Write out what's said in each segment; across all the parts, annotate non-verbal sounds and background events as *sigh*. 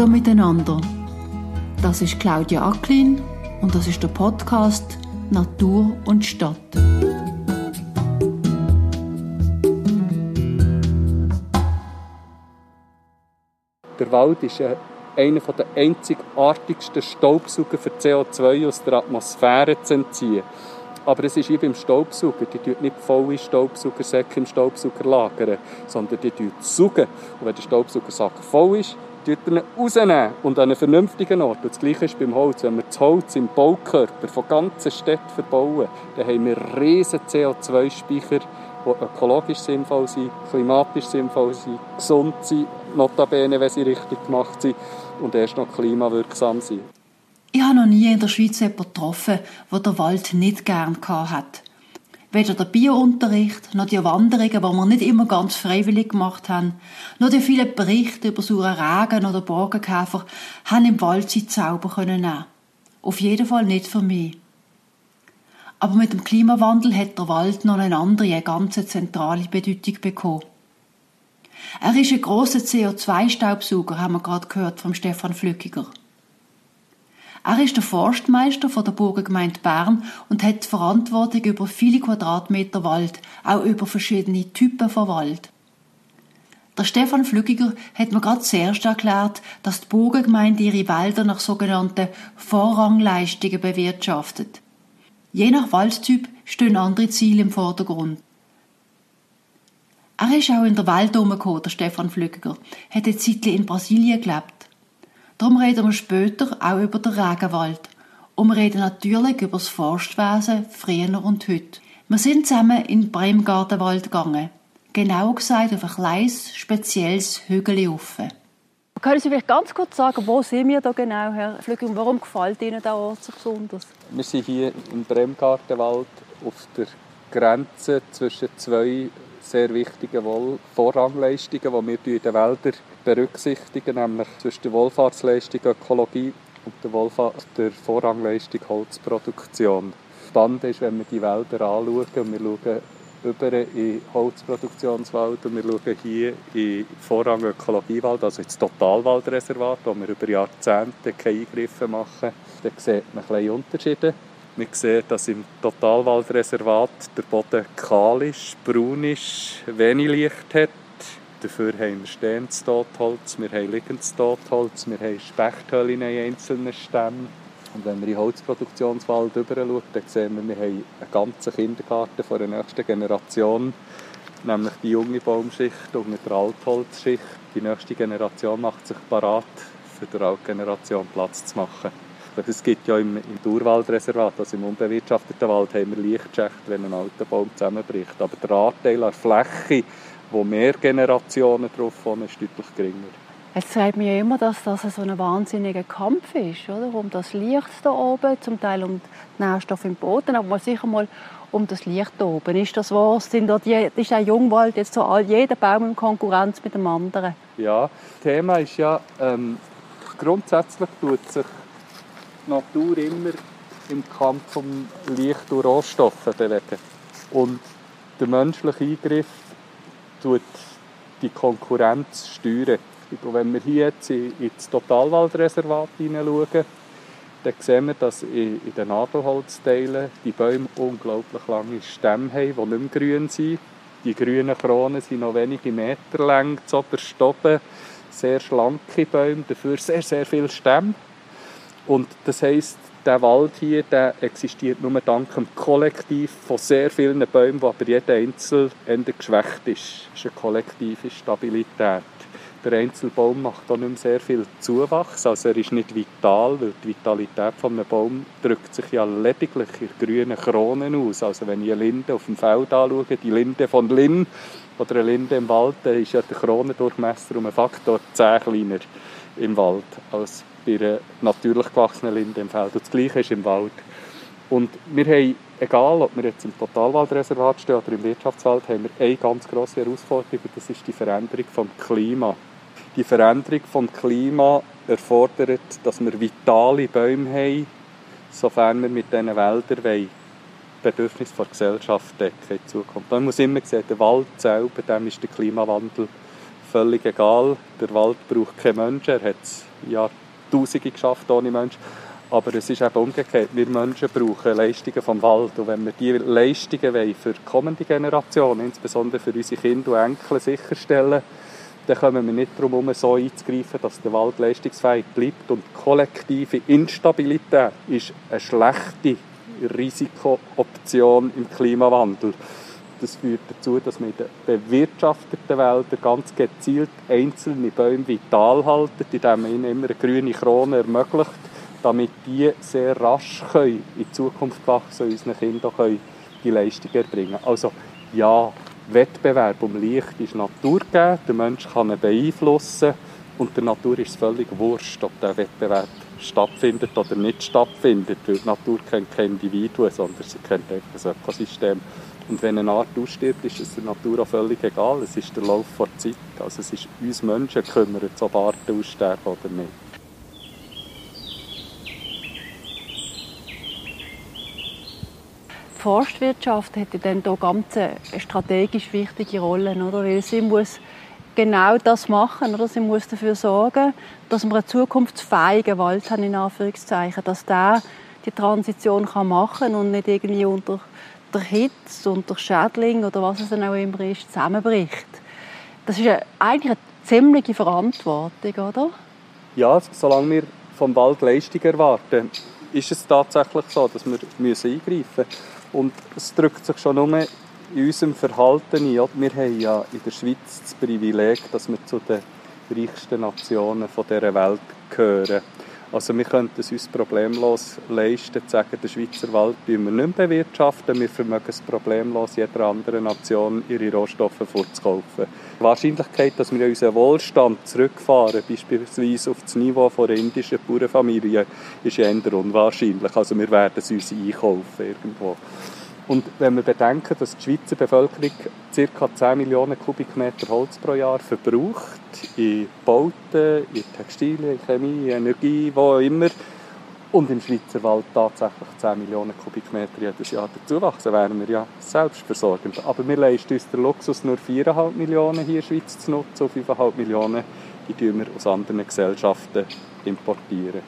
Hallo miteinander. Das ist Claudia Acklin und das ist der Podcast Natur und Stadt. Der Wald ist einer der einzigartigsten Staubsauger für CO2 aus der Atmosphäre zu entziehen. Aber es ist wie beim Staubsauger, die tun nicht volle Staubsaugersäcke im Staubsauger lagern, sondern die saugen. Und wenn der Staubsaugersack voll ist, tut rausnehmen und an einen vernünftigen Ort. Und das Gleiche ist beim Holz. Wenn wir das Holz im Baukörper von ganzen Städten verbauen, dann haben wir riesige CO2-Speicher, die ökologisch sinnvoll sind, klimatisch sinnvoll sind, gesund sind, notabene, wenn sie richtig gemacht sind und erst noch klimawirksam sind. Ich habe noch nie in der Schweiz jemanden getroffen, der den Wald nicht gern hat. Weder der Biounterricht, noch die Wanderungen, die wir nicht immer ganz freiwillig gemacht haben, noch die vielen Berichte über sauren Regen oder Borkenkäfer haben im Wald seinen Zauber können. Auf jeden Fall nicht für mich. Aber mit dem Klimawandel hat der Wald noch eine andere, ganz zentrale Bedeutung bekommen. Er ist ein grosser CO2-Staubsauger, haben wir gerade gehört vom Stefan Flückiger. Er ist der Forstmeister von der Burgergemeinde Bern und hat Verantwortung über viele Quadratmeter Wald, auch über verschiedene Typen von Wald. Der Stefan Flückiger hat mir gerade zuerst erklärt, dass die Burgergemeinde ihre Wälder nach sogenannten Vorrangleistungen bewirtschaftet. Je nach Waldtyp stehen andere Ziele im Vordergrund. Er ist auch in der Welt herumgekommen, der Stefan Flückiger, hat eine Zeit in Brasilien gelebt. Darum reden wir später auch über den Regenwald. Und wir reden natürlich über das Forstwesen früher und heute. Wir sind zusammen in den Bremgartenwald gegangen. Genauer gesagt auf ein kleines, spezielles Hügel offen. Können Sie vielleicht ganz kurz sagen, wo sind wir da genau, Herr Flügel, und warum gefällt Ihnen der Ort so besonders? Wir sind hier im Bremgartenwald auf der Grenze zwischen zwei sehr wichtigen Vorrangleistungen, die wir in den Wäldern berücksichtigen, nämlich zwischen der Wohlfahrtsleistung Ökologie und der, Wohlfahrt, der Vorrangleistung Holzproduktion. Spannend ist, wenn wir die Wälder anschauen, und wir schauen über in Holzproduktionswald und wir schauen hier in Vorrang Ökologiewald, also ins Totalwaldreservat, wo wir über Jahrzehnte keine Eingriffe machen, dann sieht man kleine Unterschiede. Wir sehen, dass im Totalwaldreservat der Boden kahl ist, braun ist, wenig Licht hat. Dafür haben wir stehendes Totholz, wir haben liegendes Totholz, wir haben Spechthöllen in einzelnen Stämmen. Und wenn wir in den Holzproduktionswald schauen, dann sehen wir, wir haben einen ganzen Kindergarten von der nächsten Generation, nämlich die junge Baumschicht und der Altholzschicht. Die nächste Generation macht sich parat, für die Altgeneration Platz zu machen. Es gibt ja im, im Urwaldreservat, also im unbewirtschafteten Wald, haben wir Lichtschächte, wenn ein alter Baum zusammenbricht. Aber der Anteil an Fläche, wo mehr Generationen drauf wohnen, ist deutlich geringer. Es zeigt mir immer, dass das so ein wahnsinniger Kampf ist, oder? um das Licht da oben, zum Teil um die Nährstoffe im Boden, aber sicher mal um das Licht da oben. Ist das wahr? Sind dort die, ist ein Jungwald jetzt so all, jeder Baum in Konkurrenz mit dem anderen? Ja, das Thema ist ja, ähm, grundsätzlich tut sich die Natur immer im Kampf um Licht und Rohstoffe bewegen. Und der menschliche Eingriff tut die Konkurrenz steuern. Wenn wir hier jetzt ins Totalwaldreservat hineinschauen, dann sehen wir, dass in den Nadelholzteilen die Bäume unglaublich lange Stämme haben, die nicht mehr grün sind. Die grünen Kronen sind noch wenige Meter lang, zoberst oben. Sehr schlanke Bäume, dafür sehr, sehr viele Stämme. Und das heisst, der Wald hier der existiert nur dank dem Kollektiv von sehr vielen Bäumen, wo aber jeder Einzel geschwächt ist. Das ist eine kollektive Stabilität. Der Einzelbaum macht auch nicht mehr sehr viel Zuwachs, also er ist nicht vital, weil die Vitalität von einem Baum drückt sich ja lediglich in grünen Kronen aus. Also wenn ich eine Linde auf dem Feld anschaue, die Linde von Linn oder eine Linde im Wald, dann ist ja der Kronendurchmesser um einen Faktor 10 kleiner im Wald als bei einer natürlich gewachsenen Linde im Feld. Und das Gleiche ist im Wald. Und wir haben, egal ob wir jetzt im Totalwaldreservat stehen oder im Wirtschaftswald, haben wir eine ganz grosse Herausforderung, das ist die Veränderung des Klimas. Die Veränderung des Klimas erfordert, dass wir vitale Bäume haben, sofern wir mit diesen Wäldern wollen, Bedürfnisse der Gesellschaft decken in Zukunft. Man muss immer sehen, der Wald selber, dem ist der Klimawandel völlig egal. Der Wald braucht keinen Menschen. Er hat es Jahrtausende geschafft ohne Menschen. Aber es ist eben umgekehrt. Wir Menschen brauchen Leistungen vom Wald. Und wenn wir diese Leistungen wollen für kommende Generationen, insbesondere für unsere Kinder und Enkel, sicherstellen dann kommen wir nicht darum so einzugreifen, dass der Wald leistungsfähig bleibt. Und kollektive Instabilität ist eine schlechte Risikooption im Klimawandel. Das führt dazu, dass wir in den bewirtschafteten Wäldern ganz gezielt einzelne Bäume vital halten, indem man ihnen immer eine grüne Krone ermöglicht damit die sehr rasch können, in Zukunft wachsen und unseren Kindern die Leistung erbringen Also ja, Wettbewerb um Licht ist Natur gegeben, der Mensch kann ihn beeinflussen und der Natur ist es völlig wurscht, ob der Wettbewerb stattfindet oder nicht stattfindet, die Natur kennt kein Individuum, sondern sie kennt einfach das Ökosystem. Und wenn eine Art ausstirbt, ist es der Natur auch völlig egal. Es ist der Lauf der Zeit. Also es ist uns Menschen kümmert, ob Arten aussterben oder nicht. die Forstwirtschaft hat dann hier ganz eine strategisch wichtige Rolle, oder? weil sie muss genau das machen, oder? Sie muss dafür sorgen, dass wir einen zukunftsfähigen Wald haben, in Anführungszeichen, dass der die Transition kann machen und nicht irgendwie unter der Hitze, unter Schädling oder was es dann auch immer ist, zusammenbricht. Das ist eigentlich eine ziemliche Verantwortung, oder? Ja, solange wir vom Wald Leistung erwarten, ist es tatsächlich so, dass wir eingreifen müssen. Und es drückt sich schon nur in unserem Verhalten ein. Wir haben ja in der Schweiz das Privileg, dass wir zu den reichsten Nationen dieser Welt gehören. Also wir könnten es uns problemlos leisten, zu sagen, der Schweizer Wald wir nicht bewirtschaften. Wir vermögen es problemlos, jeder anderen Nation ihre Rohstoffe vorzukaufen. Die Wahrscheinlichkeit, dass wir unseren Wohlstand zurückfahren, beispielsweise auf das Niveau einer indischen Bauernfamilie, ist eher unwahrscheinlich. Also wir werden es uns einkaufen irgendwo. Und wenn wir bedenken, dass die Schweizer Bevölkerung ca. 10 Millionen Kubikmeter Holz pro Jahr verbraucht, in Bauten, in Textilien, in Chemie, in Energie, wo immer, und im Schweizer Wald tatsächlich 10 Millionen Kubikmeter jedes Jahr dazuwachsen, wären wir ja selbstversorgend. Aber wir leisten uns den Luxus, nur 4,5 Millionen hier in der Schweiz zu nutzen und 5,5 Millionen die wir aus anderen Gesellschaften importieren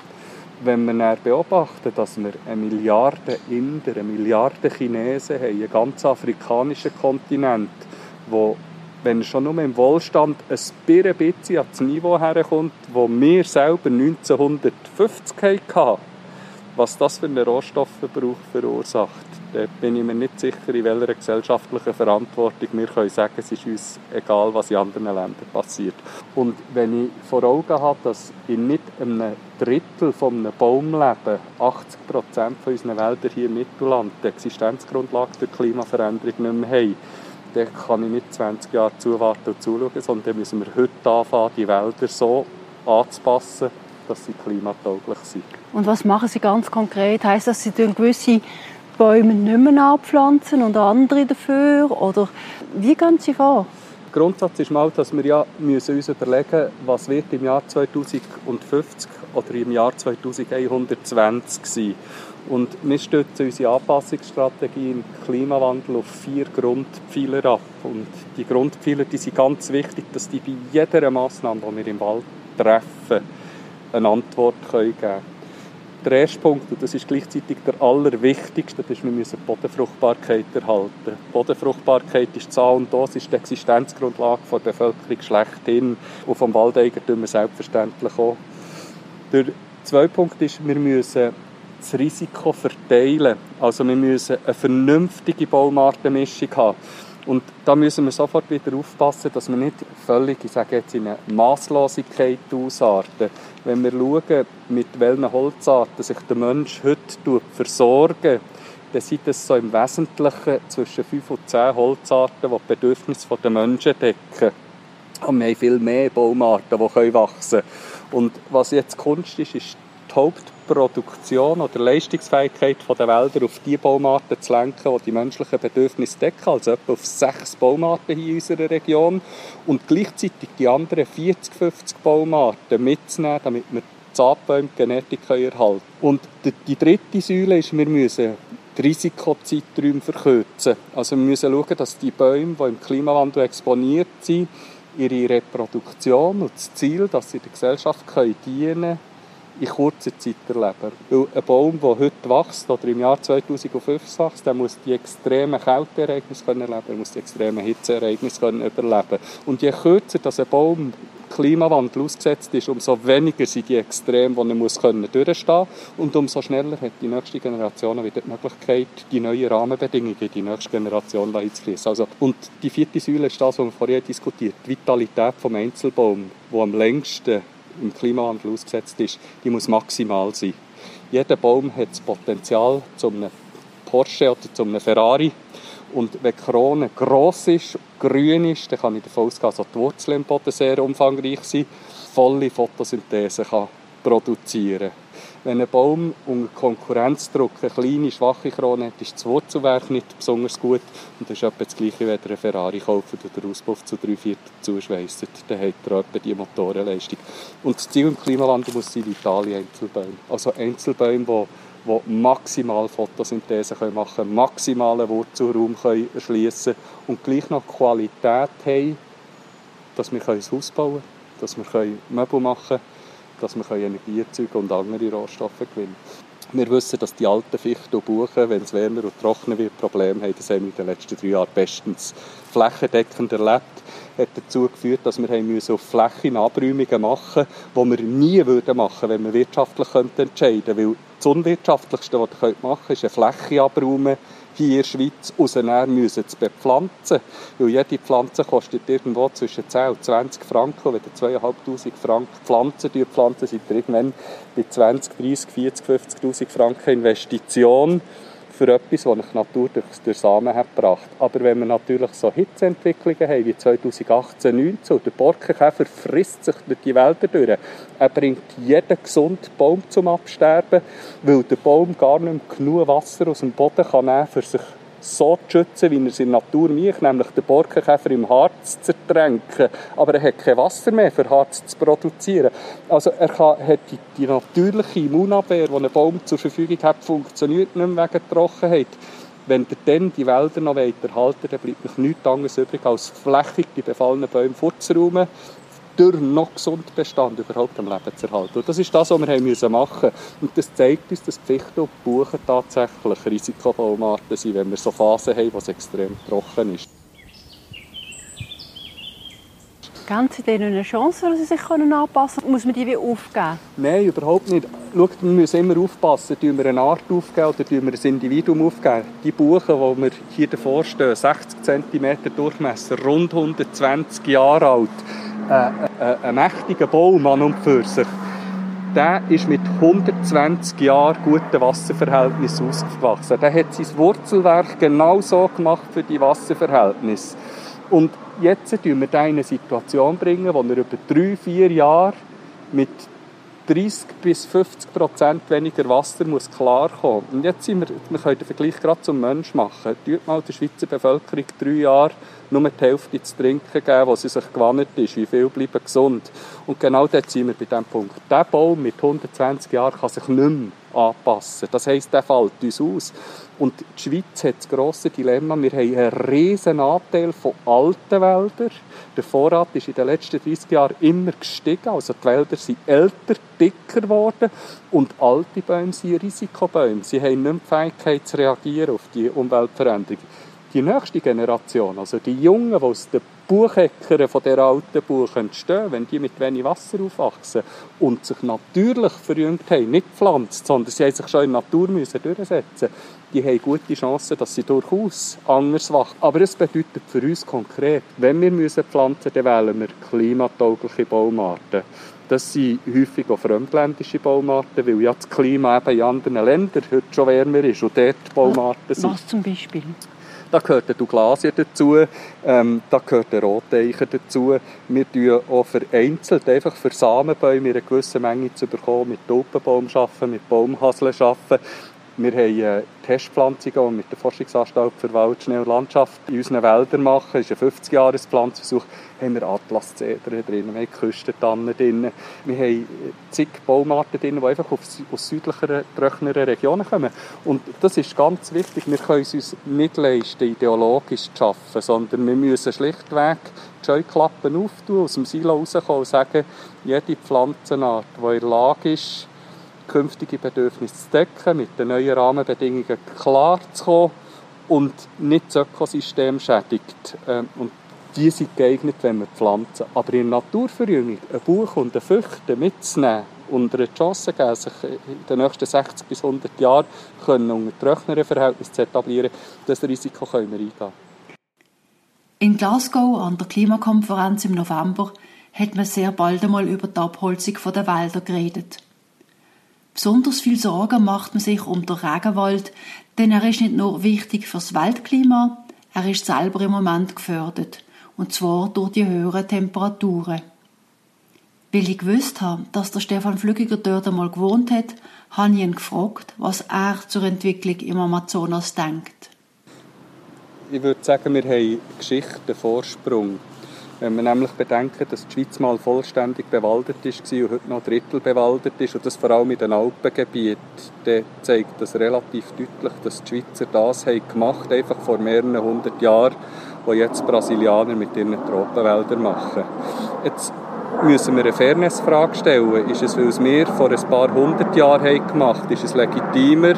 wenn wir dann beobachten, dass wir eine Milliarde Inder, eine Milliarde Chinesen haben, einen ganz afrikanischen Kontinent, wo, wenn schon nur im Wohlstand ein bisschen an das Niveau herkommt, wo wir selber 1950 hatten, was das für einen Rohstoffverbrauch verursacht da bin ich mir nicht sicher, in welcher gesellschaftlichen Verantwortung wir können sagen, es ist uns egal, was in anderen Ländern passiert. Und wenn ich vor Augen habe, dass in nicht einem Drittel von einem Baumleben 80 Prozent von unseren Wäldern hier im Mittelland die Existenzgrundlage der Klimaveränderung nicht mehr haben, dann kann ich nicht 20 Jahre zuwarten und zuschauen, sondern dann müssen wir heute anfangen, die Wälder so anzupassen, dass sie klimatauglich sind. Und was machen Sie ganz konkret? Heißt das, Sie gewisse Bäume nicht mehr anpflanzen und andere dafür? Oder wie gehen Sie vor? Der Grundsatz ist mal, dass wir ja müssen uns überlegen was wird im Jahr 2050 oder im Jahr 2120 sein. Und wir stützen unsere Anpassungsstrategie im Klimawandel auf vier Grundpfeiler ab. Und die Grundpfeiler die sind ganz wichtig, dass die bei jeder Massnahme, die wir im Wald treffen, eine Antwort geben können. Der erste Punkt, und das ist gleichzeitig der allerwichtigste, ist, wir müssen Bodenfruchtbarkeit erhalten. Bodenfruchtbarkeit ist Zahl und das ist die Existenzgrundlage der Bevölkerung schlechthin und vom Waldeigentümer selbstverständlich auch. Der zweite Punkt ist, wir müssen das Risiko verteilen. Also wir müssen eine vernünftige Baumartenmischung haben. Und da müssen wir sofort wieder aufpassen, dass wir nicht völlig, ich sage jetzt, in eine Masslosigkeit ausarten. Wenn wir schauen, mit welchen Holzarten sich der Mensch heute versorgt, dann sind es so im Wesentlichen zwischen 5 und 10 Holzarten, die die Bedürfnisse der Menschen decken. Und wir haben viel mehr Baumarten, die wachsen können. Und was jetzt Kunst ist, ist die Hauptproduktion oder Leistungsfähigkeit der Wälder auf die Baumarten zu lenken, die die menschlichen Bedürfnisse decken, also etwa auf sechs Baumarten hier in unserer Region und gleichzeitig die anderen 40, 50 Baumarten mitzunehmen, damit wir die Saatbäume die Genetik erhalten. Und die dritte Säule ist, wir müssen die Risikozeiträume verkürzen. Also wir müssen schauen, dass die Bäume, die im Klimawandel exponiert sind, ihre Reproduktion und das Ziel, dass sie der Gesellschaft dienen können, in kurzer Zeit erleben. Weil ein Baum, der heute wächst oder im Jahr 2005 wächst, der muss die extremen Kälteereignisse erleben, er muss die extremen Hitzeereignisse überleben. Und je kürzer dass ein Baum Klimawandel ausgesetzt ist, umso weniger sind die Extreme, die er muss können durchstehen und umso schneller hat die nächste Generation wieder die Möglichkeit, die neuen Rahmenbedingungen in die nächste Generation einzufließen. Also, und die vierte Säule ist das, was wir vorher diskutiert die Vitalität des Einzelbaums, der am längsten im Klimawandel ausgesetzt ist, die muss maximal sein. Jeder Baum hat das Potenzial zu einem Porsche oder zu einem Ferrari und wenn die Krone gross ist, grün ist, dann kann ich davon ausgehen, dass die Wurzeln im Boden sehr umfangreich sind, volle Photosynthese kann produzieren Wenn ein Baum unter Konkurrenzdruck eine kleine, schwache Krone hat, ist das Wurzelwerk nicht besonders gut. Und das ist etwa das Gleiche, wenn ihr einen Ferrari kauft oder den Auspuff zu drei Viertel zuschweisst. Dann hat er etwa die Motorenleistung. Und das Ziel im Klimawandel muss sein, vitale Einzelbäume. Also Einzelbäume, die die maximal Photosynthese machen können, maximalen Wurzelraum erschließen und gleich noch Qualität haben, dass wir ein Haus bauen können, dass wir Möbel machen können, dass wir Energie erzeugen und andere Rohstoffe gewinnen wir wissen, dass die alten Fichten und Buchen, wenn es wärmer und trockener wird, Probleme haben. Das haben wir in den letzten drei Jahren bestens flächendeckend erlebt. hat dazu geführt, dass wir haben auf Flächen machen mussten, die wir nie würden machen wenn wir wirtschaftlich entscheiden könnten. Weil das Unwirtschaftlichste, was ihr machen könnt, ist eine Fläche abräumen, hier in der Schweiz rausnehmen müssen, zu bepflanzen. Weil jede Pflanze kostet irgendwo zwischen 10 und 20 Franken. Und wenn ihr 2'500 Franken Pflanzen pflanzen, seid ihr irgendwann bei 20, 30, 40, 50'000 Franken Investition für etwas, das die Natur durch, durch Samen hat gebracht. Aber wenn wir natürlich so Hitzeentwicklungen haben wie 2018, 2019 und der Borkenkäfer frisst sich durch die Wälder durch, er bringt jeden gesunden Baum zum Absterben, weil der Baum gar nicht mehr genug Wasser aus dem Boden kann nehmen für sich so zu schützen, wie er es in der Natur macht, nämlich den Borkenkäfer im Harz zu ertränken. Aber er hat kein Wasser mehr für Harz zu produzieren. Also er kann, hat die, die natürliche Immunabwehr, die ein Baum zur Verfügung hat, funktioniert nicht mehr wegen Trockenheit. Wenn ihr dann die Wälder noch weiter halten, dann bleibt noch nichts anderes übrig, als flächig die befallenen Bäume vorzuräumen durch noch gesunden Bestand überhaupt am Leben zu erhalten. Und das ist das, was wir haben müssen machen Und das zeigt uns, dass Fichten und Buchen tatsächlich Risikobaumarten sind, wenn wir so Phasen haben, wo es extrem trocken ist. Sie denen eine Chance, dass sie sich anpassen können? Muss man die wie aufgeben? Nein, überhaupt nicht. Schaut, wir müssen immer aufpassen. Tun wir eine Art aufgeben oder tun wir ein Individuum aufgeben? Die Buchen, die wir hier davor stehen, 60 cm Durchmesser, rund 120 Jahre alt, äh, äh, ein mächtiger Baum an und für sich, der ist mit 120 Jahren guten Wasserverhältnissen ausgewachsen. Der hat sein Wurzelwerk genau so gemacht für die Wasserverhältnisse. Und jetzt bringen wir den in eine Situation, bringen, wo er über drei, vier Jahre mit 30 bis 50 Prozent weniger Wasser muss klarkommen. Und jetzt sind wir, wir können den Vergleich gerade zum Mensch machen. Tut mal der Schweizer Bevölkerung drei Jahre nur die Hälfte zu trinken geben, was sie sich gewannet ist. Wie viel bleiben gesund? Und genau dort sind wir bei diesem Punkt. Der Baum mit 120 Jahren kann sich nicht mehr anpassen. Das heisst, der fällt uns aus. Und die Schweiz hat das grosse Dilemma, wir haben einen riesen Anteil von alten Wäldern. Der Vorrat ist in den letzten 30 Jahren immer gestiegen, also die Wälder sind älter, dicker geworden. Und alte Bäume sind Risikobäume. Sie haben nicht die Fähigkeit zu reagieren auf die Umweltveränderungen die nächste Generation, also die Jungen, die aus den Bucheckern von der alten Buch entstehen, wenn die mit wenig Wasser aufwachsen und sich natürlich verjüngt haben, nicht pflanzt, sondern sie haben sich schon in der Natur müssen durchsetzen die haben gute Chancen, dass sie durchaus anders wachsen. Aber es bedeutet für uns konkret, wenn wir müssen pflanzen, dann wählen wir klimataugliche Baumarten. Das sind häufig auch fremdländische Baumarten, weil ja das Klima eben in anderen Ländern heute schon wärmer ist und dort Baumarten sind. Was zum Beispiel? Da gehört der Douglasie dazu, ähm, da gehört der Roteicher dazu. Wir tun auch vereinzelt, einfach für Samenbäume eine gewisse Menge zu bekommen, mit Tulpenbaum arbeiten, mit Baumhaseln arbeiten. Wir haben äh, Testpflanzungen, die mit der Forschungsanstalt für Wald, Schnee und Landschaft in unseren Wäldern machen. Das ist ein 50-Jahres-Pflanzversuch. Haben wir Atlaszedern drin, wir haben Küstentannen drin, wir haben zig Baumarten drin, die einfach aus südlicheren, trockeneren Regionen kommen. Und das ist ganz wichtig. Wir können es uns nicht leisten, ideologisch zu arbeiten, sondern wir müssen schlichtweg die Scheuklappen auftun, aus dem Silo rauskommen und sagen, jede Pflanzenart, die in der Lage ist, künftige Bedürfnisse zu decken, mit den neuen Rahmenbedingungen klar zu kommen und nicht das Ökosystem schädigt. Ähm, und die sind geeignet, wenn wir pflanzen. Aber in der Naturverjüngung ein Buch und eine Fichte mitzunehmen und eine Chance geben, sich in den nächsten 60 bis 100 Jahren können unter trockeneren Verhältnissen zu etablieren, das Risiko können wir eingehen. In Glasgow an der Klimakonferenz im November hat man sehr bald einmal über die Abholzung der Wälder geredet. Besonders viel Sorgen macht man sich um den Regenwald, denn er ist nicht nur wichtig fürs Weltklima, er ist selber im Moment gefördert, und zwar durch die höheren Temperaturen. Weil ich gewusst habe, dass der Stefan Flügiger dort einmal gewohnt hat, habe ich ihn gefragt, was er zur Entwicklung im Amazonas denkt. Ich würde sagen, wir haben Geschichte, Vorsprung. Wenn wir nämlich bedenken, dass die Schweiz mal vollständig bewaldet ist und heute noch ein Drittel bewaldet ist und das vor allem in den Alpengebieten, dann zeigt das relativ deutlich, dass die Schweizer das haben gemacht einfach vor mehreren hundert Jahren, was jetzt Brasilianer mit ihren Tropenwäldern machen. Jetzt müssen wir eine Fairnessfrage stellen. Ist es, weil es wir vor ein paar hundert Jahren haben gemacht ist es legitimer,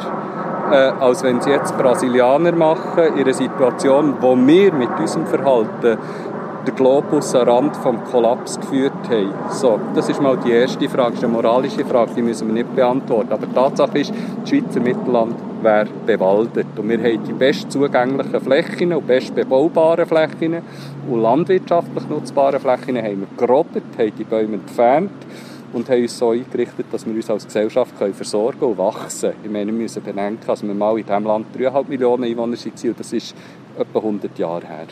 äh, als wenn es jetzt Brasilianer machen, in einer Situation, wo wir mit unserem Verhalten den Globus am Rand vom Kollaps geführt haben. So, das ist mal die erste Frage, das ist eine moralische Frage, die müssen wir nicht beantworten. Aber die Tatsache ist, das Schweizer Mittelland wäre bewaldet. Und wir haben die best zugänglichen Flächen und best bebaubaren Flächen und landwirtschaftlich nutzbare Flächen haben wir gerottet, haben die Bäume entfernt und haben uns so eingerichtet, dass wir uns als Gesellschaft können versorgen und wachsen können. Ich meine, wir müssen bedenken, dass wir mal in diesem Land 3,5 Millionen Einwohner und das ist etwa 100 Jahre her.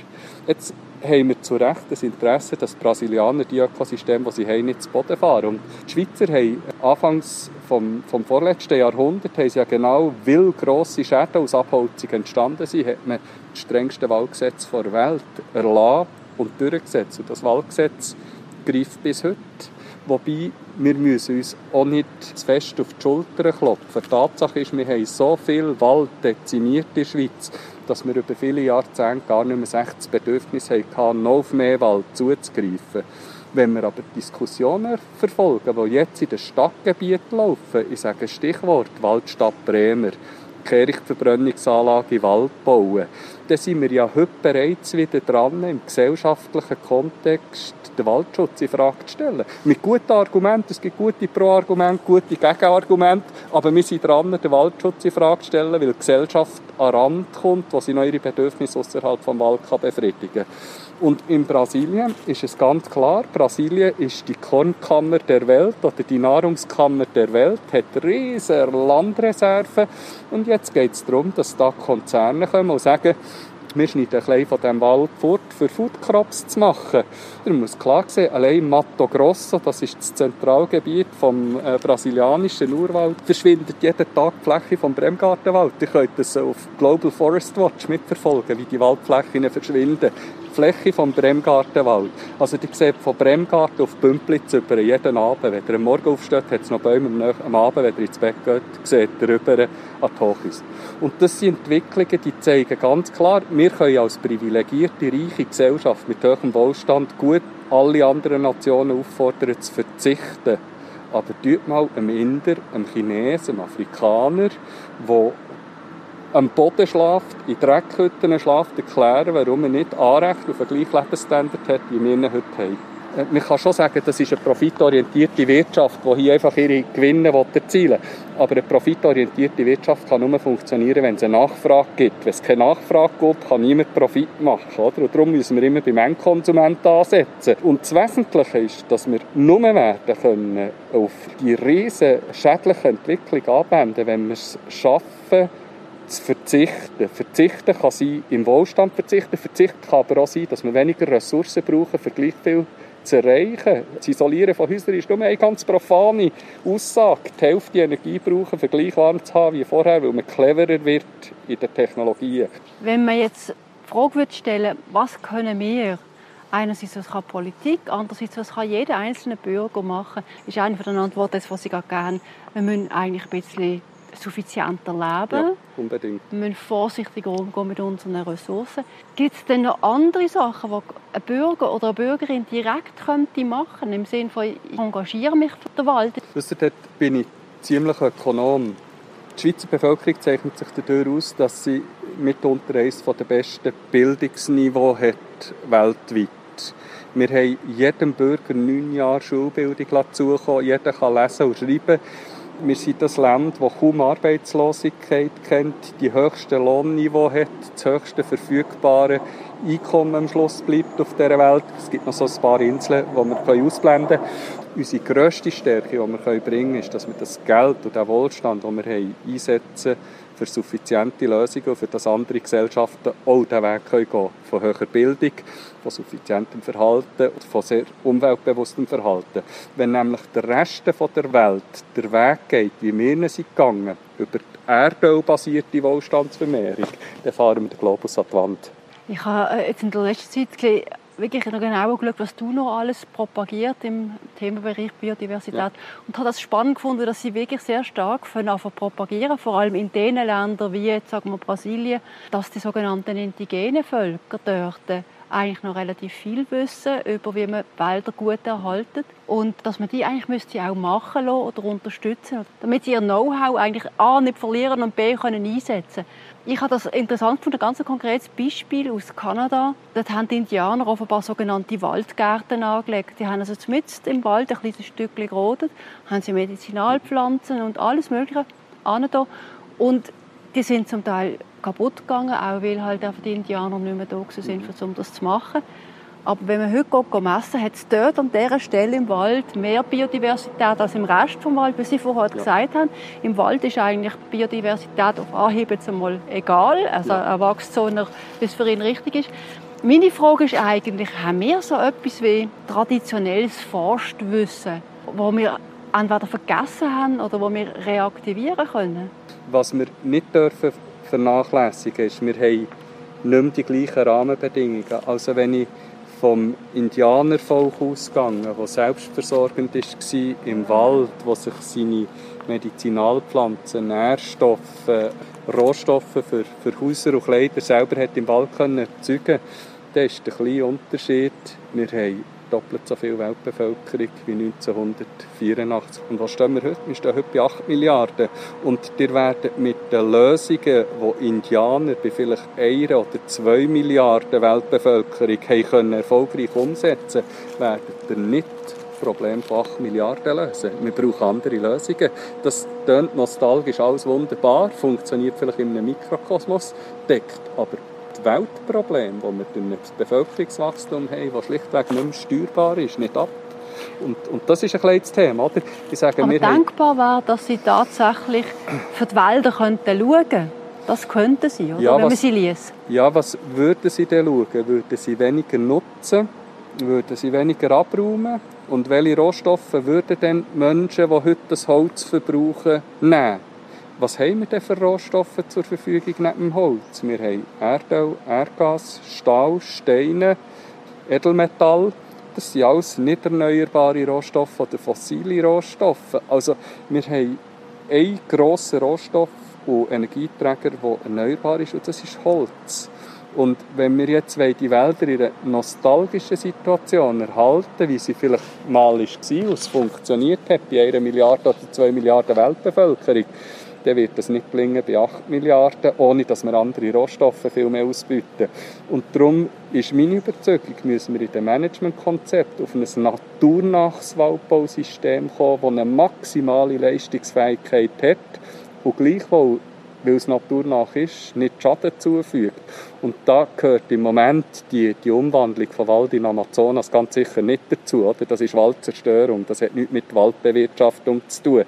Jetzt haben wir zu Recht das Interesse, dass die Brasilianer die Ökosysteme, die sie haben, nicht zu Boden fahren. Und die Schweizer haben anfangs vom, vom vorletzten Jahrhundert haben sie ja genau, weil grosse Schäden aus Abholzung entstanden sind, hat man das strengste Waldgesetz der Welt erlassen und durchgesetzt. Und das Waldgesetz greift bis heute. Wobei, wir müssen uns auch nicht zu fest auf die Schulter klopfen. Die Tatsache ist, wir haben so viel Wald dezimiert in der Schweiz, dass wir über viele Jahrzehnte gar nicht mehr 60 Bedürfnis hatten, noch auf mehr Wald zuzugreifen. Wenn wir aber Diskussionen verfolgen, die jetzt in den Stadtgebieten laufen, ich sage Stichwort Waldstadt Bremer, Kehrichtverbrennungsanlage in Wald bauen, dann sind wir ja heute bereits wieder dran, im gesellschaftlichen Kontext den Waldschutz in Frage zu stellen. Mit guten Argumenten, es gibt gute Pro-Argumente, gute Gegenargumente, aber wir sind dran, den Waldschutz in Frage zu stellen, weil die Gesellschaft an Rand kommt, wo sie noch ihre Bedürfnisse außerhalb des Wald befriedigen kann. Und in Brasilien ist es ganz klar, Brasilien ist die Kornkammer der Welt oder die Nahrungskammer der Welt, hat riesige Landreserven und jetzt geht es darum, dass da Konzerne kommen und sagen, wir schneiden ein bisschen von diesem Wald fort, für Foodcrops zu machen. Man muss klar sehen, allein Mato Grosso, das ist das Zentralgebiet vom äh, brasilianischen Urwald, verschwindet jeden Tag die Fläche vom Bremgartenwald. Ihr könnt das auf Global Forest Watch mitverfolgen, wie die Waldflächen verschwinden. Fläche vom Bremgartenwald. Also die sieht von Bremgarten auf Bümplitz über jeden Abend. Wenn ihr am Morgen aufsteht, hat es noch Bäume am Abend, wenn ihr ins Bett geht, seht ihr rüber an die Hochis. Und das sind Entwicklungen, die zeigen ganz klar, wir können als privilegierte, reiche Gesellschaft mit hohem Wohlstand gut alle anderen Nationen auffordern, zu verzichten. Aber tut mal einem Inder, einem Chinesen, einem Afrikaner, der am Boden schlaft, in Dreckhütten schlaft, erklären, warum er nicht Anrecht auf einen gleichen Lebensstandard hat, wie wir ihn heute haben. Äh, man kann schon sagen, das ist eine profitorientierte Wirtschaft, die hier einfach ihre Gewinne erzielen will. Aber eine profitorientierte Wirtschaft kann nur funktionieren, wenn es eine Nachfrage gibt. Wenn es keine Nachfrage gibt, kann niemand Profit machen. Oder? Und darum müssen wir immer beim Endkonsumenten ansetzen. Und das Wesentliche ist, dass wir nur werden können auf die riesen schädliche Entwicklung anwenden, wenn wir es schaffen, zu verzichten. Verzichten kann sein, im Wohlstand verzichten. Verzichten kann aber auch sein, dass wir weniger Ressourcen brauchen für gleich viel zu erreichen. Das Isolieren von Häusern ist nur eine ganz profane Aussage. Die Hälfte Energie brauchen, um gleich warm zu haben wie vorher, weil man cleverer wird in den Technologien. Wenn man jetzt die Frage stellen was können wir Einerseits, was kann Politik, andererseits, was kann jeder einzelne Bürger machen, ist eine von den Antworten, was ich gerade Wir müssen eigentlich ein bisschen suffizienter leben. Ja, unbedingt. Wir müssen vorsichtiger umgehen mit unseren Ressourcen. Gibt es denn noch andere Sachen, die ein Bürger oder eine Bürgerin direkt könnte machen im Sinne von, ich engagiere mich für den Wald? Wisst dort bin ich ziemlich ökonom. Die Schweizer Bevölkerung zeichnet sich dadurch aus, dass sie mitunter eines der besten Bildungsniveaus hat weltweit. Wir haben jedem Bürger neun Jahre Schulbildung zukommen. Jeder kann lesen und schreiben. Wir sind das Land, das kaum Arbeitslosigkeit kennt, die höchste Lohnniveau hat, das höchste verfügbare Einkommen am Schluss bleibt auf dieser Welt. Es gibt noch so ein paar Inseln, die wir ausblenden können. Unsere grösste Stärke, die wir bringen können, ist, dass wir das Geld und den Wohlstand, den wir haben, einsetzen für suffiziente Lösungen für das andere Gesellschaften auch den Weg gehen können. Von höherer Bildung, von suffizientem Verhalten und von sehr umweltbewusstem Verhalten. Wenn nämlich der Rest der Welt der Weg geht, wie wir sind gegangen, über die erdölbasierte Wohlstandsvermehrung, dann fahren wir den Globus an die Wand. Ich habe äh, jetzt in der letzten Zeit wirklich noch genau geschaut, was du noch alles propagiert im Themenbereich Biodiversität. Ja. Und habe das spannend gefunden, dass sie wirklich sehr stark von propagieren, vor allem in den Ländern wie jetzt, sagen wir, Brasilien, dass die sogenannten indigenen Völker dort eigentlich noch relativ viel wissen über wie man Wälder gut erhalten und dass man die eigentlich müsste auch machen lassen oder unterstützen, damit sie ihr Know-how eigentlich A nicht verlieren und B können einsetzen. Ich habe das interessant gefunden, ein ganz konkretes Beispiel aus Kanada. Dort haben die Indianer offenbar sogenannte Waldgärten angelegt. Die haben also mitten im Wald ein kleines Stückchen gerodet, haben sie Medizinalpflanzen und alles Mögliche da. Und die sind zum Teil kaputt gegangen, auch weil halt die Indianer nicht mehr da sind, um das zu machen. Aber wenn man heute geht, messen hat es dort an dieser Stelle im Wald mehr Biodiversität als im Rest des Waldes, wie Sie vorher ja. gesagt haben. Im Wald ist eigentlich Biodiversität auf Anhieb jetzt einmal egal. Also ja. er wächst so, wie es für ihn richtig ist. Meine Frage ist eigentlich, haben wir so etwas wie traditionelles Forstwissen, wo wir entweder vergessen haben oder wo wir reaktivieren können? Was wir nicht dürfen vernachlässigen ist, wir haben nicht mehr die gleichen Rahmenbedingungen. Also wenn ich vom Indianervolk ausgegangen, das selbstversorgend war im Wald, wo sich seine Medizinalpflanzen, Nährstoffe, Rohstoffe für, für Häuser und Kleider selber hat im Wald erzeugen konnte. ist der kleine Unterschied. Wir haben doppelt so viel Weltbevölkerung wie 1984. Und was stehen wir heute? Wir stehen heute bei 8 Milliarden. Und ihr werdet mit den Lösungen, die Indianer bei vielleicht 1 oder 2 Milliarden Weltbevölkerung können erfolgreich umsetzen werdet ihr nicht das Problem von 8 Milliarden lösen. Wir brauchen andere Lösungen. Das klingt nostalgisch alles wunderbar, funktioniert vielleicht in einem Mikrokosmos, deckt aber Weltproblem, das wir durch das Bevölkerungswachstum haben, das schlichtweg nicht mehr steuerbar ist, nicht ab. Und, und das ist ein kleines Thema. Oder? Ich sage, Aber denkbar wäre, dass sie tatsächlich für die Wälder könnten schauen könnten. Das könnten sie, oder? Ja, wenn was, man sie liest. Ja, was würden sie denn schauen? Würden sie weniger nutzen? Würden sie weniger abräumen? Und welche Rohstoffe würden denn Menschen, die heute das Holz verbrauchen, nehmen? Was haben wir denn für Rohstoffe zur Verfügung neben dem Holz? Wir haben Erdöl, Erdgas, Stahl, Steine, Edelmetall. Das sind alles nicht erneuerbare Rohstoffe oder fossile Rohstoffe. Also wir haben einen grossen Rohstoff und Energieträger, der erneuerbar ist, und das ist Holz. Und wenn wir jetzt die Wälder in einer nostalgischen Situation erhalten, wie sie vielleicht mal war, und es funktioniert hat bei einer Milliarde oder zwei Milliarden Weltbevölkerung, dann wird das nicht gelingen bei 8 Milliarden, ohne dass wir andere Rohstoffe viel mehr ausbieten. Und darum ist meine Überzeugung, müssen wir in dem Managementkonzept auf ein naturnahes Waldbausystem kommen, das eine maximale Leistungsfähigkeit hat und gleichwohl weil es naturnach ist, nicht Schaden zufügt. Und da gehört im Moment die, die Umwandlung von Wald in Amazonas ganz sicher nicht dazu. Oder? Das ist Waldzerstörung, das hat nichts mit Waldbewirtschaftung zu tun.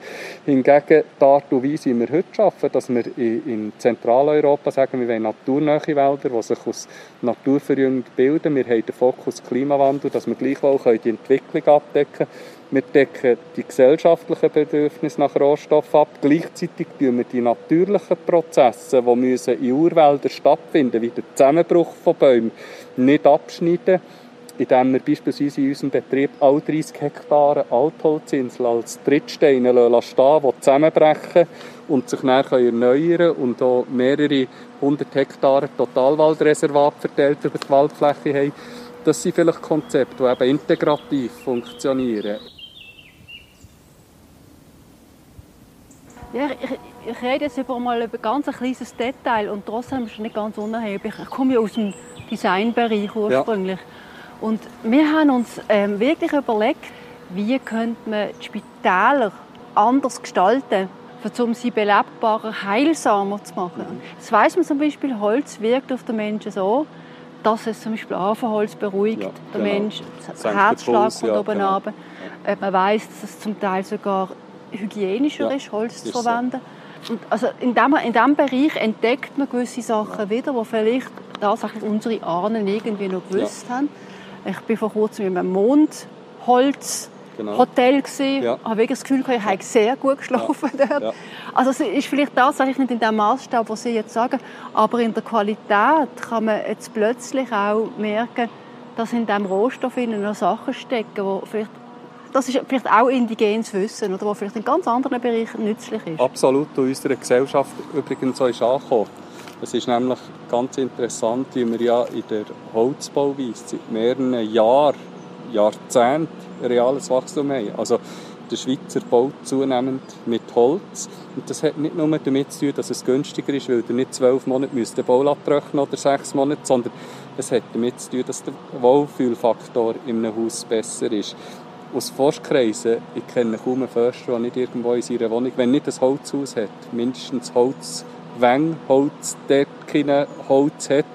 Hingegen die Art und Weise, wir heute arbeiten, dass wir in Zentraleuropa sagen, wir wollen naturnähe Wälder, die sich aus Naturverjüngung bilden. Wir haben den Fokus Klimawandel, dass wir gleichwohl die Entwicklung abdecken können wir decken die gesellschaftlichen Bedürfnisse nach Rohstoffen ab. Gleichzeitig tun wir die natürlichen Prozesse, die müssen in Urwäldern stattfinden wie der Zusammenbruch von Bäumen, nicht abschneiden, indem wir beispielsweise in unserem Betrieb all 30 Hektare Altholzinsel als Trittsteine stehen die zusammenbrechen und sich dann erneuern können und auch mehrere hundert Hektare Totalwaldreservat verteilt über die Waldfläche haben. Das sind vielleicht Konzepte, die eben integrativ funktionieren. Ja, ich, ich rede jetzt über mal über ganz ein kleines Detail und trotzdem ist es nicht ganz unerheblich. Ich komme ja aus dem Designbereich ursprünglich. Ja. Und wir haben uns ähm, wirklich überlegt, wie könnte man die Spitäler anders gestalten, um sie belebbarer, heilsamer zu machen. Mhm. Das weiss man zum Beispiel, Holz wirkt auf den Menschen so, dass es zum Beispiel Affenholz beruhigt, ja, der genau. Mensch, Herzschlag kommt ja, oben genau. runter. Äh, man weiß, dass es zum Teil sogar hygienischer ja, ist, Holz zu verwenden. So. Und also in diesem in Bereich entdeckt man gewisse Sachen ja. wieder, die vielleicht tatsächlich unsere Ahnen irgendwie noch gewusst ja. haben. Ich bin vor kurzem in einem Mondholz genau. Hotel gesehen, ja. habe wirklich das Gefühl, ich habe sehr gut geschlafen ja. dort. Ja. Also es ist vielleicht tatsächlich nicht in dem Maßstab, was Sie jetzt sagen, aber in der Qualität kann man jetzt plötzlich auch merken, dass in diesem Rohstoff noch Sachen stecken, die vielleicht das ist vielleicht auch indigenes Wissen, oder, was vielleicht in ganz anderen Bereichen nützlich ist. Absolut, in unserer Gesellschaft übrigens auch ist angekommen. Es ist nämlich ganz interessant, wie wir ja in der Holzbauweise seit mehreren Jahren, Jahrzehnten reales Wachstum haben. Also der Schweizer baut zunehmend mit Holz. Und das hat nicht nur damit zu tun, dass es günstiger ist, weil er nicht zwölf Monate den Bau trocknen oder sechs Monate, sondern es hat damit zu tun, dass der Wohlfühlfaktor in einem Haus besser ist aus Forstkreisen, ich kenne kaum einen Förster, der nicht irgendwo in seiner Wohnung, wenn nicht ein Holzhaus hat, mindestens Holzwänge, Holzdecken, Holz hat,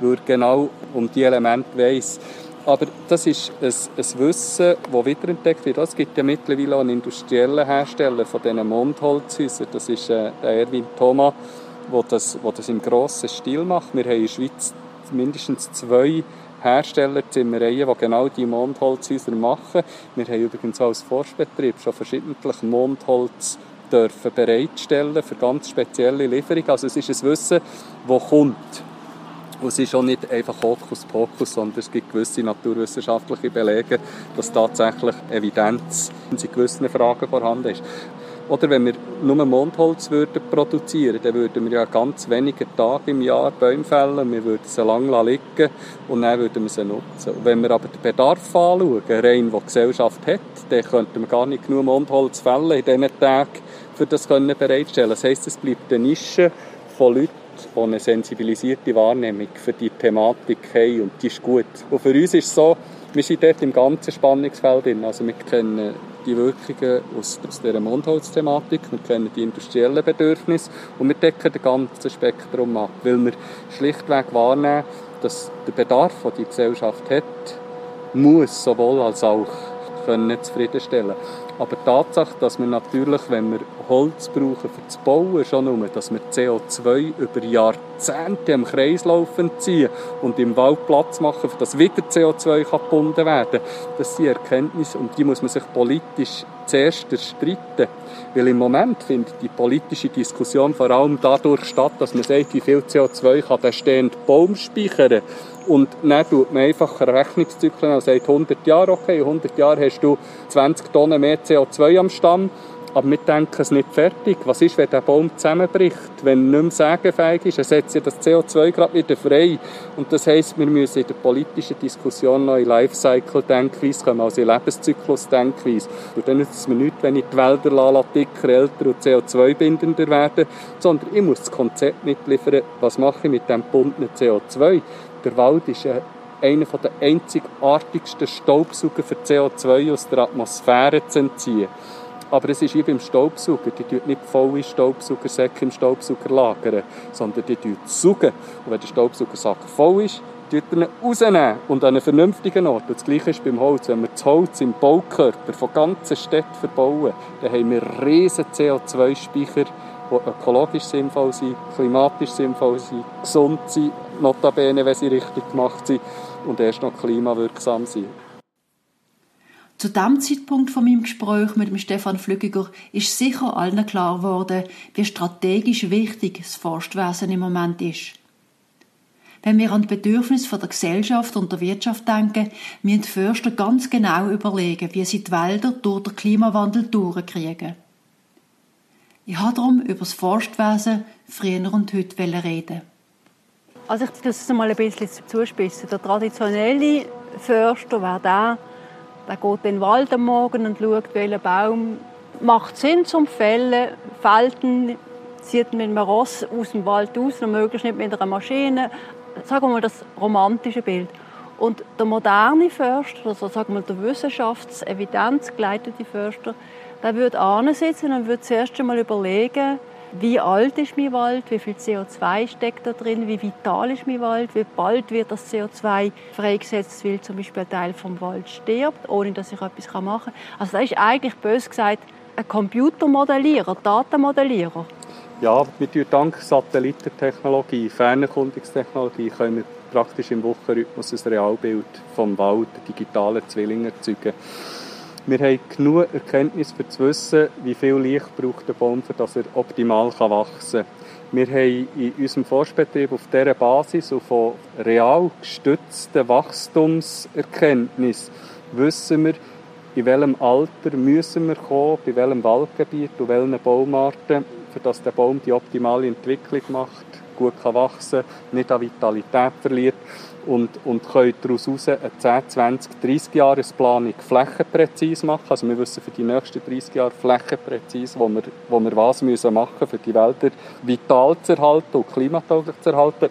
weil genau um die Elemente weiss. Aber das ist ein, ein Wissen, das wiederentdeckt wird. Es gibt ja mittlerweile auch einen industriellen Hersteller von diesen Mondholzhäusern. Das ist äh, der Erwin Thoma, der das, der das im grossen Stil macht. Wir haben in der Schweiz mindestens zwei Herstellerzimmereien, die genau die Mondholzhäuser machen. Wir haben übrigens auch als Forstbetrieb schon verschiedentlich Mondholz dürfen bereitstellen für ganz spezielle Lieferungen. Also es ist ein Wissen, das kommt. Und es ist auch nicht einfach Hokuspokus, sondern es gibt gewisse naturwissenschaftliche Belege, dass tatsächlich Evidenz in gewissen Fragen vorhanden ist. Oder wenn wir nur Mondholz würden produzieren, dann würden wir ja ganz wenige Tage im Jahr Bäume fällen, wir würden sie lange liegen und dann würden wir sie nutzen. Und wenn wir aber den Bedarf anschauen, rein, den die Gesellschaft hat, dann könnten wir gar nicht genug Mondholz fällen in diesen Tagen, für das können bereitstellen. Das heisst, es bleibt eine Nische von Leuten, die eine sensibilisierte Wahrnehmung für die Thematik haben und die ist gut. Und für uns ist es so, wir sind dort im ganzen Spannungsfeld drin. Also wir kennen die Wirkungen aus, aus dieser Mondholzthematik, wir kennen die industriellen Bedürfnisse und wir decken das ganze Spektrum ab, weil wir schlichtweg wahrnehmen, dass der Bedarf, den die Gesellschaft hat, muss sowohl als auch können zufriedenstellen aber die Tatsache, dass wir natürlich, wenn wir Holz brauchen für das Bauen, schon nur, dass wir CO2 über Jahrzehnte im Kreislauf ziehen und im Wald Platz machen, dass wieder CO2 gebunden werden kann, das sind Erkenntnisse und die muss man sich politisch zuerst erstreiten. Weil im Moment findet die politische Diskussion vor allem dadurch statt, dass man sagt, wie viel CO2 kann der stehende Baum speichern. Und dann tut man einfach Rechnungszyklen und sagt 100 Jahre, okay, 100 Jahre hast du 20 Tonnen mehr CO2 am Stamm aber wir denken es nicht fertig. Was ist, wenn der Baum zusammenbricht? Wenn er nicht mehr sägefähig ist, er setzt ja das CO2 gerade wieder frei. Und das heisst, wir müssen in der politischen Diskussion noch in Lifecycle-Denkweise kommen, also in Lebenszyklus-Denkweise. Und dann nützt es mir nichts, wenn ich die Wälder dicker, älter und CO2-bindender werden, sondern ich muss das Konzept mitliefern, was mache ich mit dem gebundenen CO2. Der Wald ist ein einer der einzigartigsten Staubsauger für CO2 aus der Atmosphäre zu entziehen. aber es ist wie beim Staubsauger. Die tun nicht volle Staubsaugersäcke im Staubsauger lagern, sondern die tun saugen. Und wenn der Staubsaugersack voll ist, tut er ihn rausnehmen und an einen vernünftigen Ort. Und das Gleiche ist beim Holz. Wenn wir das Holz im Baukörper von ganzen Städten verbauen, dann haben wir riesige CO2-Speicher, die ökologisch sinnvoll sind, klimatisch sinnvoll sind, gesund sind, notabene, wenn sie richtig gemacht sind und erst noch klimawirksam sind. Zu dem Zeitpunkt von meinem Gespräch mit dem Stefan Flügiger ist sicher allen klar geworden, wie strategisch wichtig das Forstwesen im Moment ist. Wenn wir an die Bedürfnisse der Gesellschaft und der Wirtschaft denken, müssen die Förster ganz genau überlegen, wie sie die Wälder durch den Klimawandel durchkriegen. Ich habe darum über das Forstwesen früher und heute reden. Also ich das mal ein bisschen zuspitzen. Der traditionelle Förster wäre der, der geht in den Wald am Morgen und schaut, welcher Baum macht Sinn zum Fällen. Felten zieht mit einem Ross aus dem Wald aus, und möglichst nicht mit einer Maschine. Sagen wir mal das romantische Bild. Und der moderne Förster, also sagen wir der wissenschaftsevidenzgeleitete Förster, der würde ansitzen und würde zuerst einmal überlegen, wie alt ist mein Wald, wie viel CO2 steckt da drin, wie vital ist mein Wald, wie bald wird das CO2 freigesetzt, weil zum Beispiel ein Teil vom Wald stirbt, ohne dass ich etwas machen kann. Also das ist eigentlich bös gesagt ein Computermodellierer, Datenmodellierer. Ja, wir dank Satellitentechnologie, Fernerkundungstechnologie können wir praktisch im Wochenrhythmus ein Realbild vom Wald, digitalen Zwilling erzeugen. Wir haben genug Erkenntnis, um zu wissen, wie viel Licht braucht der Baum, damit er optimal wachsen kann. Wir haben in unserem Forstbetrieb auf dieser Basis und von real gestützten Wachstumserkenntnis wissen wir, in welchem Alter müssen wir kommen, bei welchem Waldgebiet und welchen Baumarten, für dass der Baum die optimale Entwicklung macht, gut kann wachsen, nicht an Vitalität verliert und, und können daraus heraus eine 10, 20, 30 Jahresplanung flächenpräzise machen. Also wir wissen für die nächsten 30 Jahre flächenpräzise, wo wir, wo wir was müssen machen für die Wälder vital zu erhalten und klimatauglich zu erhalten.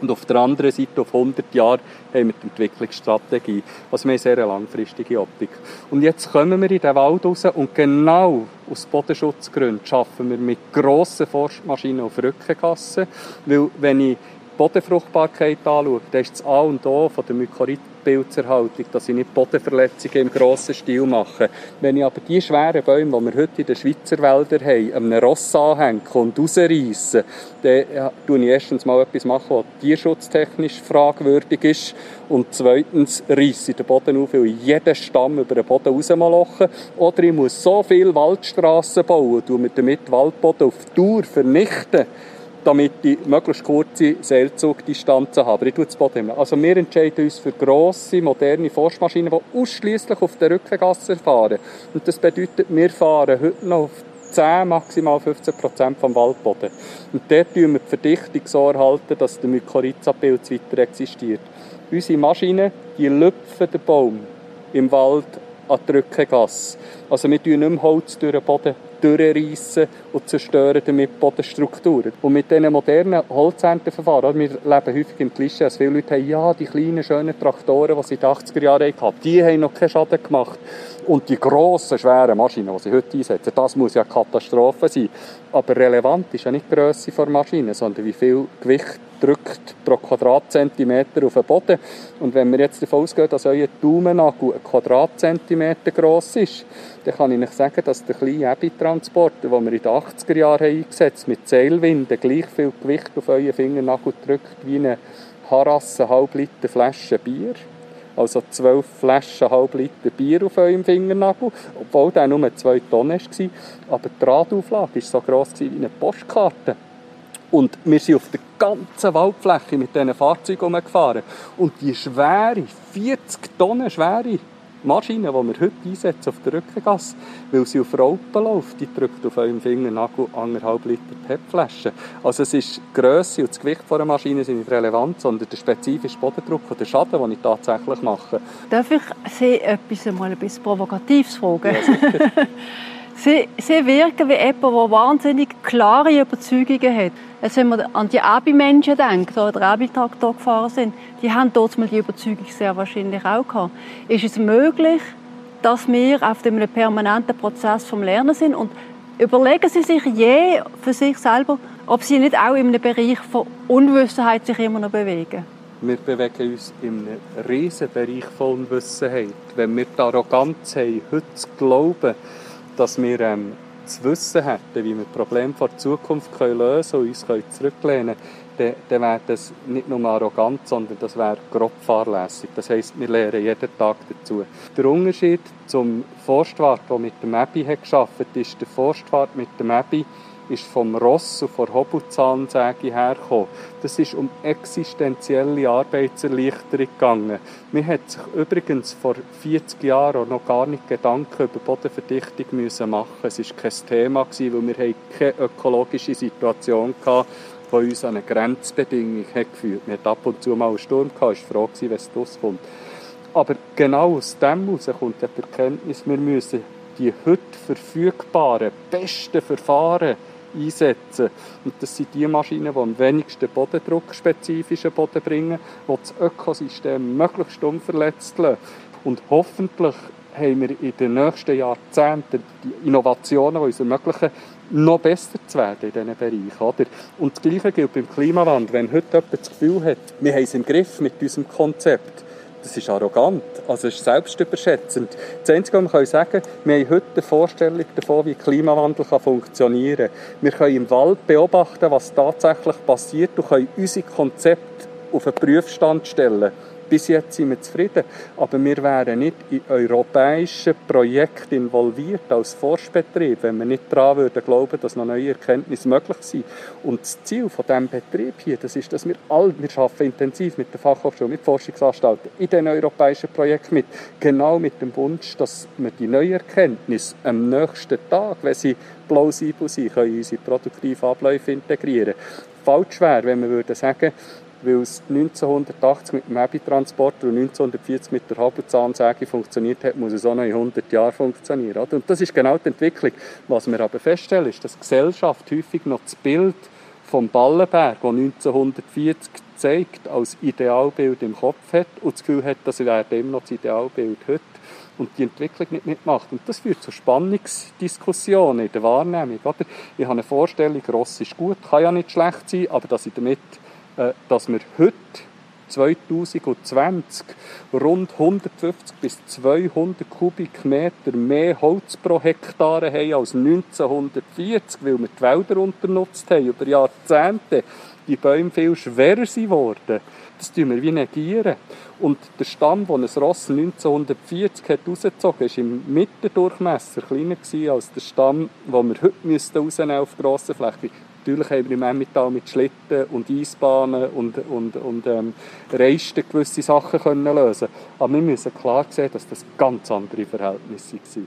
Und auf der anderen Seite, auf 100 Jahre, haben wir die Entwicklungsstrategie. Also wir haben eine sehr langfristige Optik. Und jetzt kommen wir in den Wald raus und genau aus Bodenschutzgründen schaffen wir mit grossen Forstmaschinen auf Rückengassen. Weil wenn ich Bodenfruchtbarkeit anschaue, dann ist das A und O von der Mykorrhizpilzerhaltung, dass ich nicht Bodenverletzungen im grossen Stil mache. Wenn ich aber die schweren Bäume, die wir heute in den Schweizer Wäldern haben, einem Ross anhänge und rausreiße, dann mache ich erstens mal etwas, machen, was tierschutztechnisch fragwürdig ist und zweitens reisse ich den Boden auf, weil ich jeden Stamm über den Boden rausmaloche. Oder ich muss so viele Waldstrassen bauen, und damit Waldboden auf Dauer vernichten damit ich möglichst kurze Seilzugdistanzen habe. Ich tue das Boden Also wir entscheiden uns für grosse, moderne Forstmaschinen, die ausschließlich auf der Rückengasse fahren. Und das bedeutet, wir fahren heute noch auf 10, maximal 15 Prozent vom Waldboden. Und dort tun wir die Verdichtung so erhalten, dass der Mykorrhiza-Pilz weiter existiert. Unsere Maschinen, die lüpfen den Baum im Wald an die Rückengasse. Also wir tun nicht mehr Holz durch den Boden durchreissen und zerstören damit Bodenstrukturen. Und mit diesen modernen Holzernteverfahren, wir leben häufig im Klischee, dass viele Leute haben, ja, die kleinen, schönen Traktoren, die sie in den 80er Jahren hatten, die haben noch keinen Schaden gemacht. Und die grossen, schweren Maschinen, die sie heute einsetzen, das muss ja eine Katastrophe sein. Aber relevant ist ja nicht die Grösse der Maschine, sondern wie viel Gewicht drückt pro Quadratzentimeter auf den Boden. Und wenn wir jetzt davon ausgehen, dass euer Daumennagel ein Quadratzentimeter gross ist, dann kann ich euch sagen, dass der kleine Ebitransporter, den wir in den 80er Jahren eingesetzt haben, mit Seilwinden gleich viel Gewicht auf euren Fingernagel drückt wie eine Harasse halb Liter Flasche Bier. Also zwölf Flaschen halb Liter Bier auf eurem Fingernagel, obwohl der nur zwei Tonnen war. Aber die Radauflage war so gross wie eine Postkarte. Und wir sind auf der ganzen Waldfläche mit diesen Fahrzeugen gefahren. Und die schwere, 40 Tonnen schwere Maschine, die wir heute einsetzen auf der Rückengasse, weil sie auf Raupen läuft, die drückt auf eurem Fingernagel anderthalb Liter PET-Flaschen. Also es ist die Grösse und das Gewicht der Maschine sind nicht relevant, sondern der spezifische Bodendruck und der Schaden, den ich tatsächlich mache. Darf ich Sie etwas einmal ein bisschen Provokatives fragen? Ja, *laughs* Sie, sie wirken wie jemand, der wahnsinnig klare Überzeugungen hat. Also wenn man an die Abi-Menschen denkt, die den Abi-Traktor gefahren sind, die haben dort mal die Überzeugung sehr wahrscheinlich auch gehabt. Ist es möglich, dass wir auf einem permanenten Prozess vom Lernen sind und überlegen Sie sich je für sich selber, ob Sie nicht auch in einem Bereich von Unwissenheit sich immer noch bewegen. Wir bewegen uns in einem riesen Bereich von Unwissenheit. Wenn wir die Arroganz haben, heute zu glauben, dass wir ähm, das Wissen hätten, wie wir Probleme der Zukunft können lösen können und uns können zurücklehnen können, dann, wäre das nicht nur arrogant, sondern das wäre grob fahrlässig. Das heisst, wir lernen jeden Tag dazu. Der Unterschied zum Forstwart, der mit dem Abi geschafft hat, ist, der Forstwart mit dem Abi ist vom Ross und von Hobelzahnsäge hergekommen. Das ist um existenzielle Arbeitserleichterung gegangen. Man hat sich übrigens vor 40 Jahren noch gar nicht Gedanken über Bodenverdichtung müssen machen. Es war kein Thema, weil wir keine ökologische Situation hatten, die uns an eine Grenzbedingung geführt hat. Wir hatten ab und zu mal einen Sturm, gehabt, war froh, wenn es rauskommt. Aber genau aus dem heraus kommt die Erkenntnis, wir müssen die heute verfügbaren, besten Verfahren einsetzen. Und das sind die Maschinen, die am wenigsten Bodendruck spezifischen Boden bringen, die das Ökosystem möglichst unverletzt lassen. Und hoffentlich haben wir in den nächsten Jahrzehnten die Innovationen, die uns ermöglichen, noch besser zu werden in diesen Bereichen. Oder? Und das Gleiche gilt beim Klimawandel. Wenn heute jemand das Gefühl hat, wir haben es im Griff mit unserem Konzept, das ist arrogant, also ist selbstüberschätzend. Das Einzige, was wir sagen können, wir haben heute eine Vorstellung davon, wie Klimawandel funktionieren kann. Wir können im Wald beobachten, was tatsächlich passiert und können unsere Konzepte auf einen Prüfstand stellen. Bis jetzt sind wir zufrieden. Aber wir wären nicht in europäischen Projekten involviert als Forschbetrieb, wenn wir nicht daran würden glauben, dass noch neue Erkenntnisse möglich sind. Und das Ziel von diesem Betrieb hier, das ist, dass wir all, wir arbeiten intensiv mit der Fachhochschule, mit Forschungsanstalten in den europäischen Projekten mit, genau mit dem Wunsch, dass wir die neuen Erkenntnisse am nächsten Tag, wenn sie plausibel sind, können in unsere produktiven Abläufe integrieren. Falsch wäre, wenn wir würden sagen, weil es 1980 mit dem Hebi-Transporter und 1940 mit der Habelzahnsäge funktioniert hat, muss es auch noch in 100 Jahren funktionieren. Oder? Und das ist genau die Entwicklung. Was wir aber feststellen, ist, dass die Gesellschaft häufig noch das Bild vom Ballenberg, das 1940 zeigt, als Idealbild im Kopf hat und das Gefühl hat, das wäre immer noch das Idealbild heute und die Entwicklung nicht mitmacht. Und das führt zu Spannungsdiskussionen in der Wahrnehmung. Oder? Ich habe eine Vorstellung, Ross ist gut, kann ja nicht schlecht sein, aber dass ich damit dass wir heute 2020 rund 150 bis 200 Kubikmeter mehr Holz pro Hektar haben als 1940, weil wir die Wälder unternutzt haben über Jahrzehnte. Die Bäume viel schwerer geworden. Das tun wir wie negieren. Und der Stamm, den ein Ross 1940 hat rausgezogen hat, war im Mittendurchmesser kleiner als der Stamm, den wir heute rausnehmen auf grosser Fläche. Natürlich haben wir im Emmental mit Schlitten und Eisbahnen und, und, und ähm, Reisten gewisse Sachen können lösen Aber wir müssen klar sehen, dass das ganz andere Verhältnisse waren.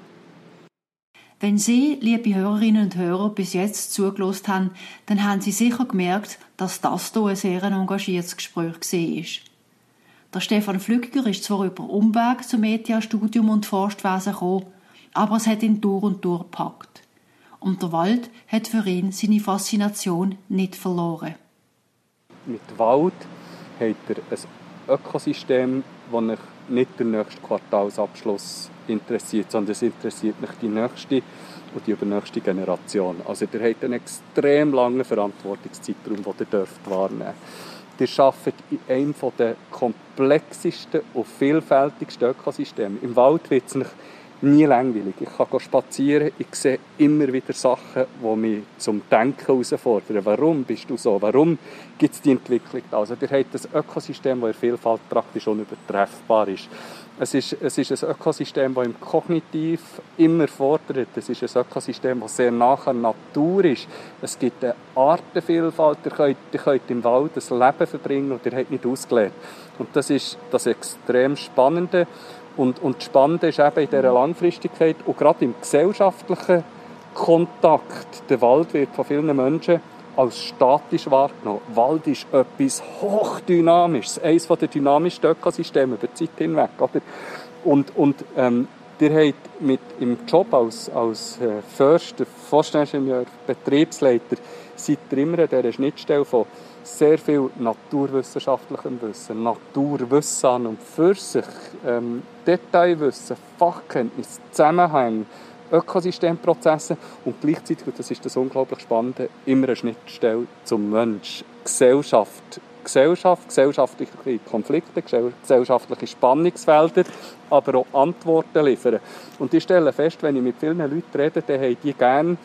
Wenn Sie, liebe Hörerinnen und Hörer, bis jetzt zugelost haben, dann haben Sie sicher gemerkt, dass das hier ein sehr engagiertes Gespräch war. Der Stefan Flügger ist zwar über Umweg zum ETH-Studium und Forstwesen gekommen, aber es hat ihn durch und durch gepackt und der Wald hat für ihn seine Faszination nicht verloren. Mit Wald hat er ein Ökosystem, das mich nicht der nächste Quartalsabschluss interessiert, sondern es interessiert mich die nächste und die übernächste Generation. Also der hat einen extrem langen Verantwortungszeitraum, den ihr dürft wahrnehmen Ihr arbeitet in einem der komplexesten und vielfältigsten Ökosysteme. Im Wald wird es nicht nie langweilig. Ich kann spazieren, ich sehe immer wieder Sachen, die mich zum Denken herausfordern. Warum bist du so? Warum gibt es die Entwicklung? Also, ihr habt ein Ökosystem, das in Vielfalt praktisch unübertreffbar ist. Es ist, es ist ein Ökosystem, das im Kognitiv immer fordert. Es ist ein Ökosystem, das sehr an der Natur ist. Es gibt eine Artenvielfalt. Ihr könnt, ihr könnt im Wald ein Leben verbringen und ihr habt nicht ausgelernt. Und das ist das extrem Spannende. Und, und das Spannende ist eben in dieser Langfristigkeit und gerade im gesellschaftlichen Kontakt. Der Wald wird von vielen Menschen als statisch wahrgenommen. Wald ist etwas hochdynamisches, eines der dynamischsten Ökosysteme über die Zeit hinweg. Oder? Und, und ähm, ihr habt mit im Job als, als äh, Förster, Forschungsingenieur, Betriebsleiter, seid ihr immer an dieser Schnittstelle von sehr viel naturwissenschaftlichem Wissen, Naturwissen an und für sich, ähm, Detailwissen, Fachkenntnis, Zusammenhänge, Ökosystemprozesse und gleichzeitig, und das ist das unglaublich Spannende, immer eine Schnittstelle zum Mensch, Gesellschaft, Gesellschaft, gesellschaftliche Konflikte, gesellschaftliche Spannungsfelder, aber auch Antworten liefern. Und ich stelle fest, wenn ich mit vielen Leuten rede, dann haben die gerne,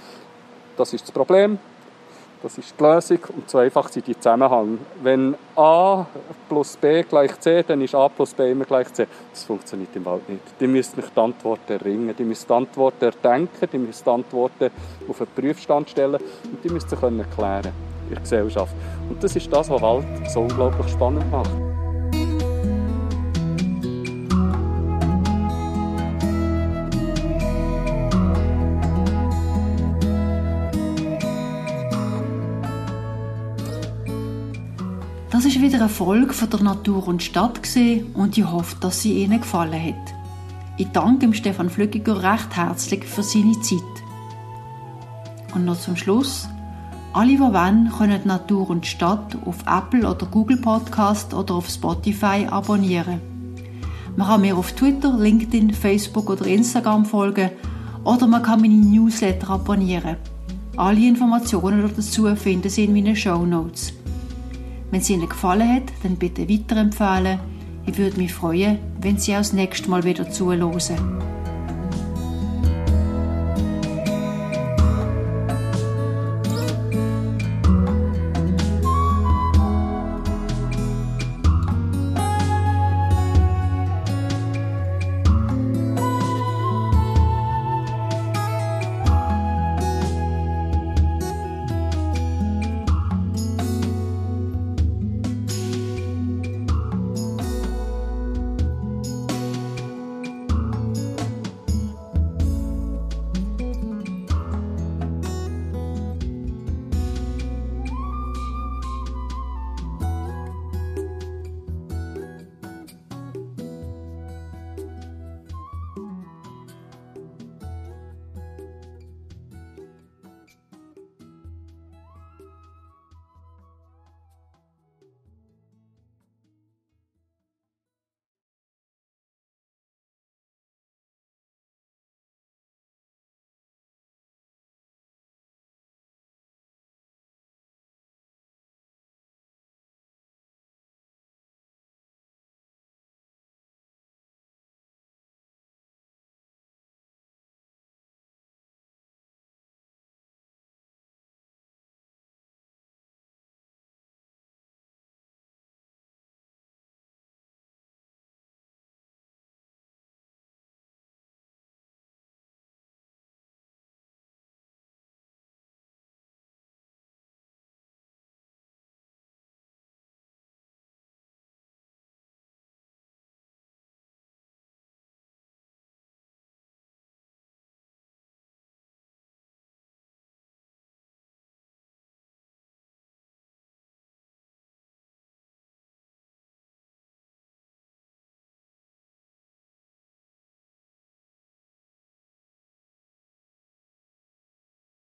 das ist das Problem, das ist die Lösung und so einfach sind die Zusammenhänge. Wenn A plus B gleich C, dann ist A plus B immer gleich C. Das funktioniert im Wald nicht. Die müssen nicht die Antworten erringen, die müssen die Antworten erdenken, die müssen die Antworten auf einen Prüfstand stellen und die müssen sie können klären in der Gesellschaft. Und das ist das, was Wald so unglaublich spannend macht. Ist wieder eine Folge von der Natur und Stadt und ich hoffe, dass sie Ihnen gefallen hat. Ich danke dem Stefan Flüggiger recht herzlich für seine Zeit. Und noch zum Schluss. Alle, die wollen, können Natur und Stadt auf Apple oder Google Podcast oder auf Spotify abonnieren. Man kann mir auf Twitter, LinkedIn, Facebook oder Instagram folgen oder man kann meine Newsletter abonnieren. Alle Informationen dazu finden Sie in meinen Show Notes. Wenn es Ihnen gefallen hat, dann bitte weiterempfehlen. Ich würde mich freuen, wenn Sie auch das nächste Mal wieder zuhören.